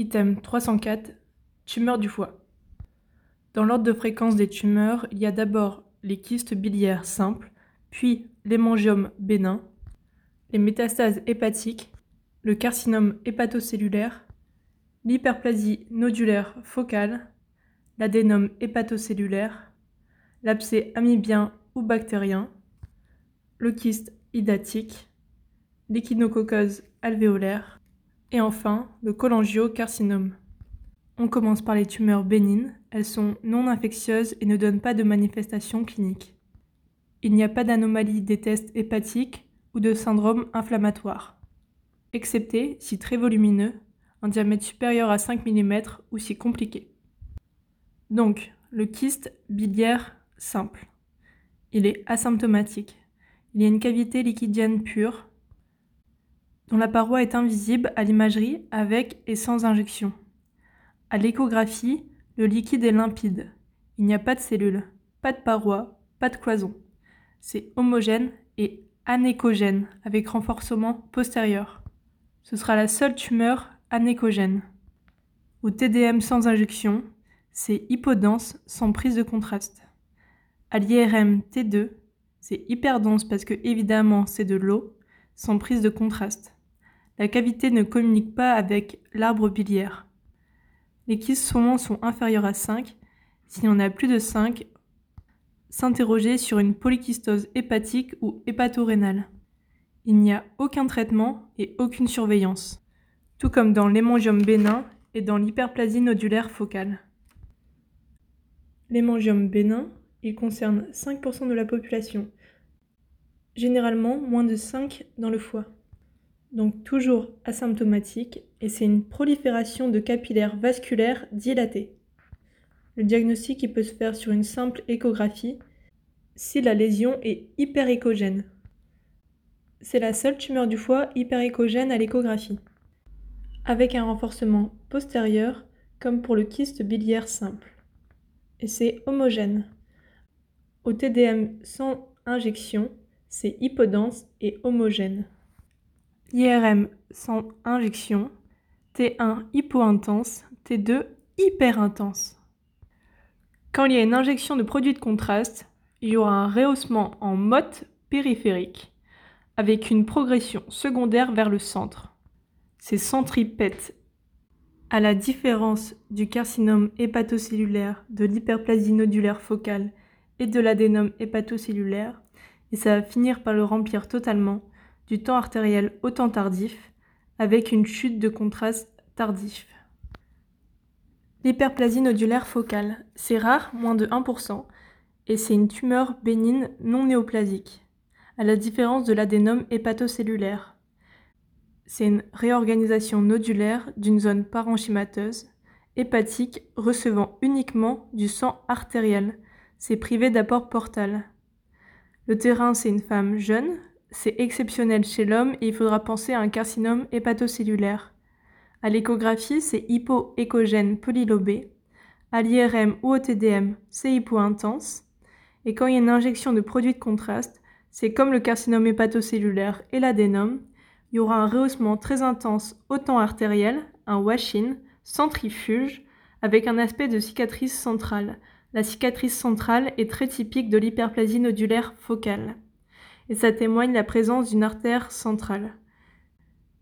Item 304 Tumeur du foie. Dans l'ordre de fréquence des tumeurs, il y a d'abord les kystes biliaires simples, puis l'hémangiome bénin, les métastases hépatiques, le carcinome hépatocellulaire, l'hyperplasie nodulaire focale, l'adénome hépatocellulaire, l'abcès amibien ou bactérien, le kyste hydatique, l'échinococose alvéolaire et enfin le cholangiocarcinome. On commence par les tumeurs bénignes, elles sont non infectieuses et ne donnent pas de manifestations cliniques. Il n'y a pas d'anomalie des tests hépatiques ou de syndrome inflammatoire, excepté, si très volumineux, un diamètre supérieur à 5 mm ou si compliqué. Donc, le kyste biliaire simple. Il est asymptomatique. Il y a une cavité liquidienne pure dont la paroi est invisible à l'imagerie avec et sans injection. À l'échographie, le liquide est limpide. Il n'y a pas de cellules, pas de paroi, pas de cloison. C'est homogène et anéchogène avec renforcement postérieur. Ce sera la seule tumeur anéchogène. Au TDM sans injection, c'est hypodense sans prise de contraste. À l'IRM T2, c'est hyperdense parce que évidemment c'est de l'eau, sans prise de contraste. La cavité ne communique pas avec l'arbre biliaire. Les souvent sont inférieurs à 5. Si on a plus de 5, s'interroger sur une polykystose hépatique ou hépatorénale. Il n'y a aucun traitement et aucune surveillance, tout comme dans l'hémangiome bénin et dans l'hyperplasie nodulaire focale. L'hémangiome bénin il concerne 5% de la population, généralement moins de 5 dans le foie. Donc toujours asymptomatique et c'est une prolifération de capillaires vasculaires dilatés. Le diagnostic peut se faire sur une simple échographie si la lésion est hyperéchogène. C'est la seule tumeur du foie hyperéchogène à l'échographie, avec un renforcement postérieur comme pour le kyste biliaire simple. Et c'est homogène. Au TDM sans injection, c'est hypodense et homogène. IRM sans injection, T1 hypointense, T2 hyperintense. Quand il y a une injection de produit de contraste, il y aura un rehaussement en motte périphérique, avec une progression secondaire vers le centre. C'est centripète. À la différence du carcinome hépatocellulaire, de l'hyperplasie nodulaire focale et de l'adénome hépatocellulaire, et ça va finir par le remplir totalement, du temps artériel au temps tardif, avec une chute de contraste tardif. L'hyperplasie nodulaire focale, c'est rare, moins de 1%, et c'est une tumeur bénigne non néoplasique, à la différence de l'adénome hépatocellulaire. C'est une réorganisation nodulaire d'une zone parenchymateuse, hépatique recevant uniquement du sang artériel, c'est privé d'apport portal. Le terrain, c'est une femme jeune, c'est exceptionnel chez l'homme et il faudra penser à un carcinome hépatocellulaire. À l'échographie, c'est hypoéchogène polylobé. À l'IRM ou au TDM, c'est hypointense. Et quand il y a une injection de produits de contraste, c'est comme le carcinome hépatocellulaire et l'adénome, il y aura un rehaussement très intense au temps artériel, un wash-in, centrifuge, avec un aspect de cicatrice centrale, la cicatrice centrale est très typique de l'hyperplasie nodulaire focale, et ça témoigne la présence d'une artère centrale.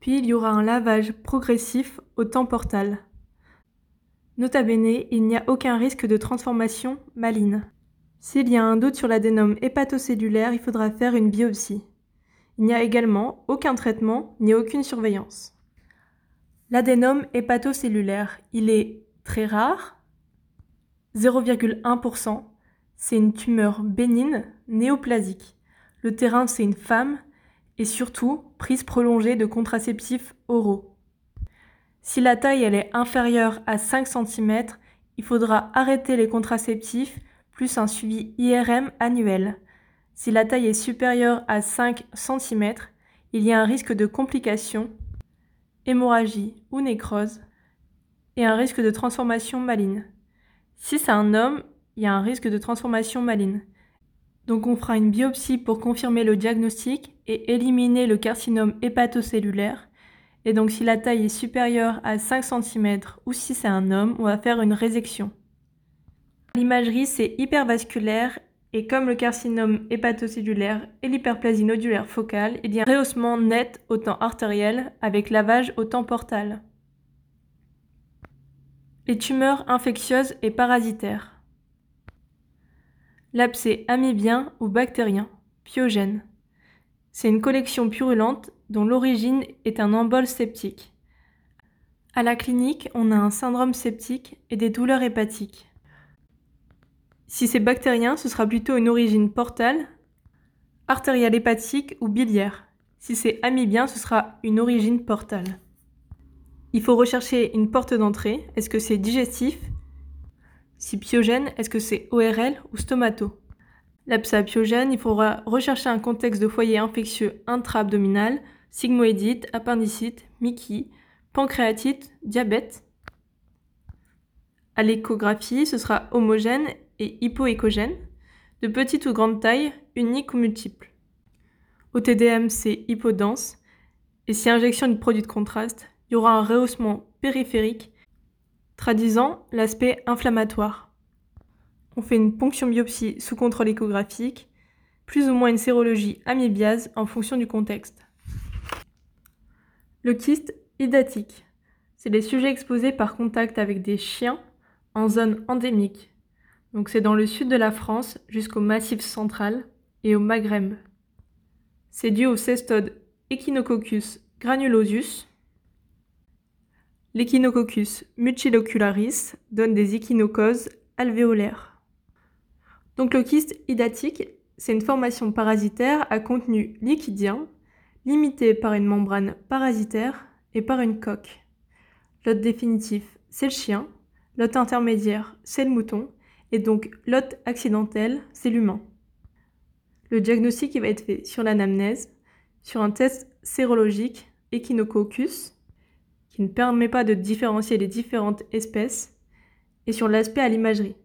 Puis il y aura un lavage progressif au temps portal. Nota bene, il n'y a aucun risque de transformation maligne. S'il y a un doute sur l'adénome hépatocellulaire, il faudra faire une biopsie. Il n'y a également aucun traitement ni aucune surveillance. L'adénome hépatocellulaire, il est très rare, 0,1%, c'est une tumeur bénigne néoplasique. Le terrain, c'est une femme et surtout prise prolongée de contraceptifs oraux. Si la taille elle est inférieure à 5 cm, il faudra arrêter les contraceptifs plus un suivi IRM annuel. Si la taille est supérieure à 5 cm, il y a un risque de complications, hémorragie ou nécrose, et un risque de transformation maligne. Si c'est un homme, il y a un risque de transformation maligne. Donc on fera une biopsie pour confirmer le diagnostic et éliminer le carcinome hépatocellulaire. Et donc si la taille est supérieure à 5 cm ou si c'est un homme, on va faire une résection. L'imagerie, c'est hypervasculaire et comme le carcinome hépatocellulaire et l'hyperplasie nodulaire focale, il y a un rehaussement net au temps artériel avec lavage au temps portal. Les tumeurs infectieuses et parasitaires. L'abcès amébien ou bactérien, pyogène. C'est une collection purulente dont l'origine est un embol septique. À la clinique, on a un syndrome septique et des douleurs hépatiques. Si c'est bactérien, ce sera plutôt une origine portale, artérielle hépatique ou biliaire. Si c'est amibien, ce sera une origine portale. Il faut rechercher une porte d'entrée. Est-ce que c'est digestif Si pyogène, est-ce que c'est ORL ou stomato? L'abcès pyogène, il faudra rechercher un contexte de foyer infectieux intra-abdominal, sigmoïdite, appendicite, Mickey, pancréatite, diabète. À l'échographie, ce sera homogène et hypoécogène, de petite ou grande taille, unique ou multiple. Au TDM, c'est hypodense, et si injection du produit de contraste, il y aura un rehaussement périphérique, traduisant l'aspect inflammatoire. On fait une ponction biopsie sous contrôle échographique, plus ou moins une sérologie amibiase en fonction du contexte. Le kyste hydatique. C'est les sujets exposés par contact avec des chiens en zone endémique, donc c'est dans le sud de la France jusqu'au Massif central et au Maghreb. C'est dû au cestode Echinococcus granulosus. L'Echinococcus mutilocularis donne des echinocoses alvéolaires. Donc le kyste hydatique, c'est une formation parasitaire à contenu liquidien, limitée par une membrane parasitaire et par une coque. L'hôte définitif, c'est le chien, l'hôte intermédiaire, c'est le mouton, et donc l'hôte accidentel, c'est l'humain. Le diagnostic va être fait sur l'anamnèse, sur un test sérologique Echinococcus, qui ne permet pas de différencier les différentes espèces, et sur l'aspect à l'imagerie.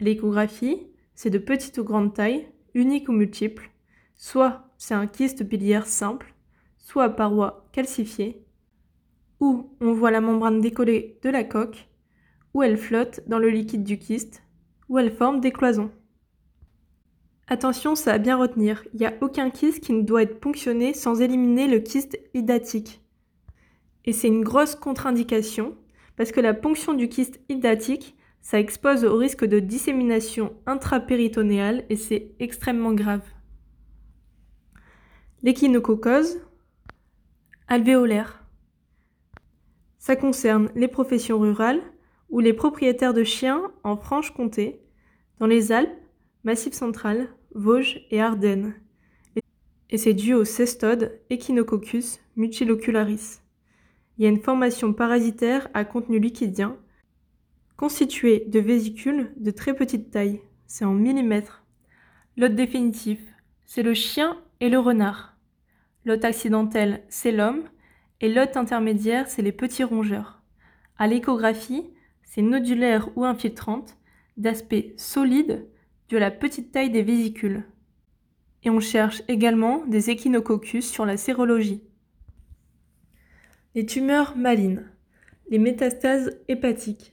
L'échographie, c'est de petite ou grande taille, unique ou multiple, soit c'est un kyste biliaire simple, soit à paroi calcifiée, ou on voit la membrane décollée de la coque, ou elle flotte dans le liquide du kyste, où elle forme des cloisons. Attention, ça à bien retenir, il n'y a aucun kyste qui ne doit être ponctionné sans éliminer le kyste hydatique. Et c'est une grosse contre-indication, parce que la ponction du kyste hydatique, ça expose au risque de dissémination intrapéritonéale et c'est extrêmement grave. L'échinococose alvéolaire. Ça concerne les professions rurales, ou les propriétaires de chiens en Franche-Comté, dans les Alpes, Massif central, Vosges et Ardennes. Et c'est dû au cestode Echinococcus mutilocularis. Il y a une formation parasitaire à contenu liquidien, constituée de vésicules de très petite taille, c'est en millimètres. L'hôte définitif, c'est le chien et le renard. L'hôte accidentel, c'est l'homme, et l'hôte intermédiaire, c'est les petits rongeurs. À l'échographie, c'est nodulaire ou infiltrante, d'aspect solide, de la petite taille des vésicules. Et on cherche également des échinococcus sur la sérologie. Les tumeurs malignes. Les métastases hépatiques.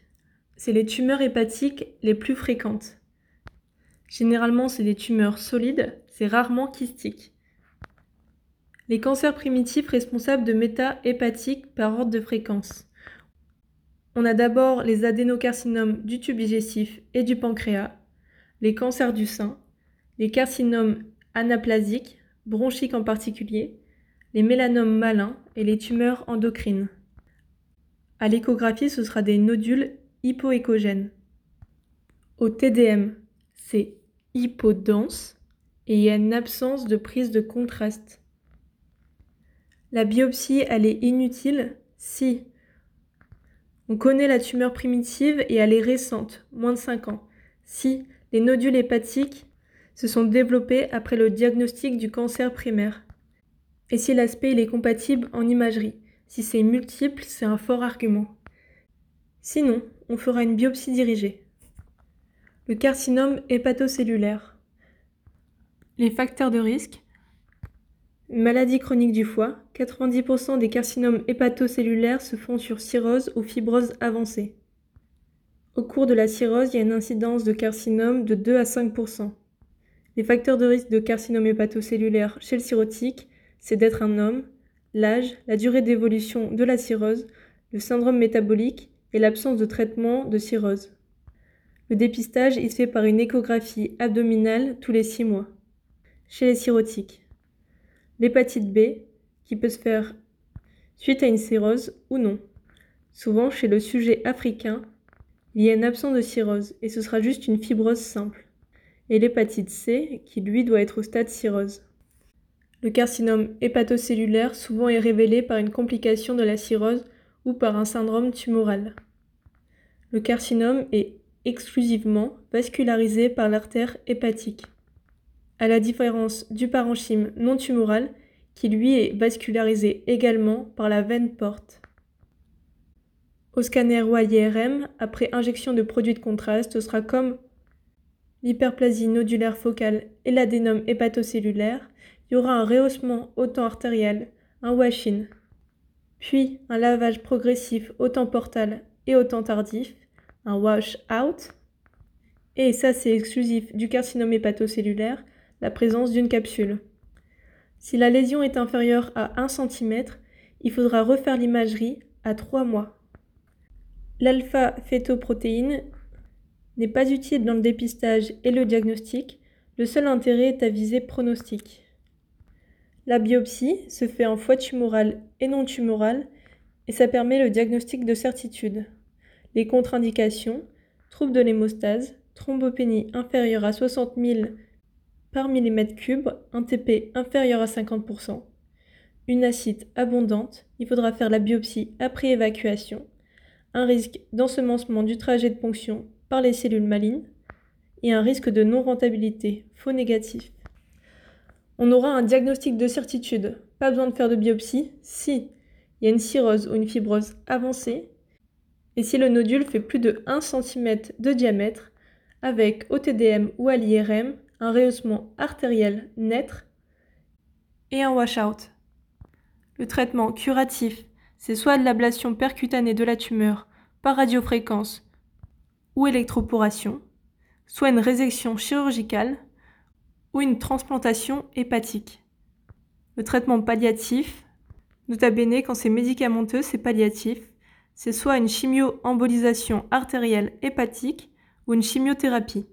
C'est les tumeurs hépatiques les plus fréquentes. Généralement, c'est des tumeurs solides, c'est rarement kystique. Les cancers primitifs responsables de méta-hépatiques par ordre de fréquence. On a d'abord les adénocarcinomes du tube digestif et du pancréas, les cancers du sein, les carcinomes anaplasiques, bronchiques en particulier, les mélanomes malins et les tumeurs endocrines. À l'échographie, ce sera des nodules hypoécogènes. Au TDM, c'est hypodense et il y a une absence de prise de contraste. La biopsie, elle est inutile si on connaît la tumeur primitive et elle est récente, moins de 5 ans. Si les nodules hépatiques se sont développés après le diagnostic du cancer primaire. Et si l'aspect est compatible en imagerie? Si c'est multiple, c'est un fort argument. Sinon, on fera une biopsie dirigée. Le carcinome hépatocellulaire. Les facteurs de risque. maladie chronique du foie, 90% des carcinomes hépatocellulaires se font sur cirrhose ou fibrose avancée. Au cours de la cirrhose, il y a une incidence de carcinome de 2 à 5%. Les facteurs de risque de carcinome hépatocellulaire chez le cirrhotique, c'est d'être un homme, l'âge, la durée d'évolution de la cirrhose, le syndrome métabolique et l'absence de traitement de cirrhose. Le dépistage il se fait par une échographie abdominale tous les 6 mois. Chez les cirrhotiques. L'hépatite B, qui peut se faire suite à une cirrhose ou non. Souvent, chez le sujet africain, il y a une absence de cirrhose et ce sera juste une fibrose simple. Et l'hépatite C, qui lui doit être au stade cirrhose. Le carcinome hépatocellulaire souvent est révélé par une complication de la cirrhose ou par un syndrome tumoral. Le carcinome est exclusivement vascularisé par l'artère hépatique, à la différence du parenchyme non tumoral qui lui est vascularisé également par la veine porte. Au scanner ou après injection de produits de contraste, ce sera comme l'hyperplasie nodulaire focale et l'adénome hépatocellulaire, il y aura un rehaussement au temps artériel, un wash-in, puis un lavage progressif au temps portal et au temps tardif, un wash out, et ça c'est exclusif du carcinome hépatocellulaire, la présence d'une capsule. Si la lésion est inférieure à 1 cm, il faudra refaire l'imagerie à 3 mois. L'alpha-fétoprotéine n'est pas utile dans le dépistage et le diagnostic, le seul intérêt est à viser pronostic. La biopsie se fait en foie tumoral et non tumoral et ça permet le diagnostic de certitude. Les contre-indications, troubles de l'hémostase, thrombopénie inférieure à 60 000 par millimètre cube, un TP inférieur à 50%, une acide abondante, il faudra faire la biopsie après évacuation, un risque d'ensemencement du trajet de ponction par les cellules malignes et un risque de non-rentabilité faux négatif. On aura un diagnostic de certitude, pas besoin de faire de biopsie, si il y a une cirrhose ou une fibrose avancée. Et si le nodule fait plus de 1 cm de diamètre, avec OTDM ou à l'IRM, un rehaussement artériel net et un washout. Le traitement curatif, c'est soit de l'ablation percutanée de la tumeur par radiofréquence ou électroporation, soit une résection chirurgicale ou une transplantation hépatique. Le traitement palliatif, nota bene quand c'est médicamenteux, c'est palliatif, c'est soit une chimio-embolisation artérielle hépatique ou une chimiothérapie.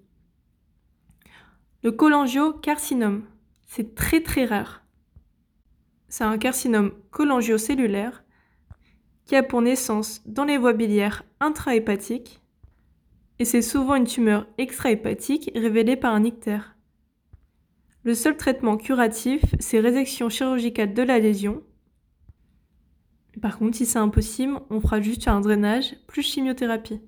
Le cholangiocarcinome, c'est très très rare. C'est un carcinome cholangiocellulaire qui a pour naissance dans les voies biliaires intrahépatiques et c'est souvent une tumeur extrahépatique révélée par un ictère. Le seul traitement curatif, c'est résection chirurgicale de la lésion par contre, si c'est impossible, on fera juste un drainage plus chimiothérapie.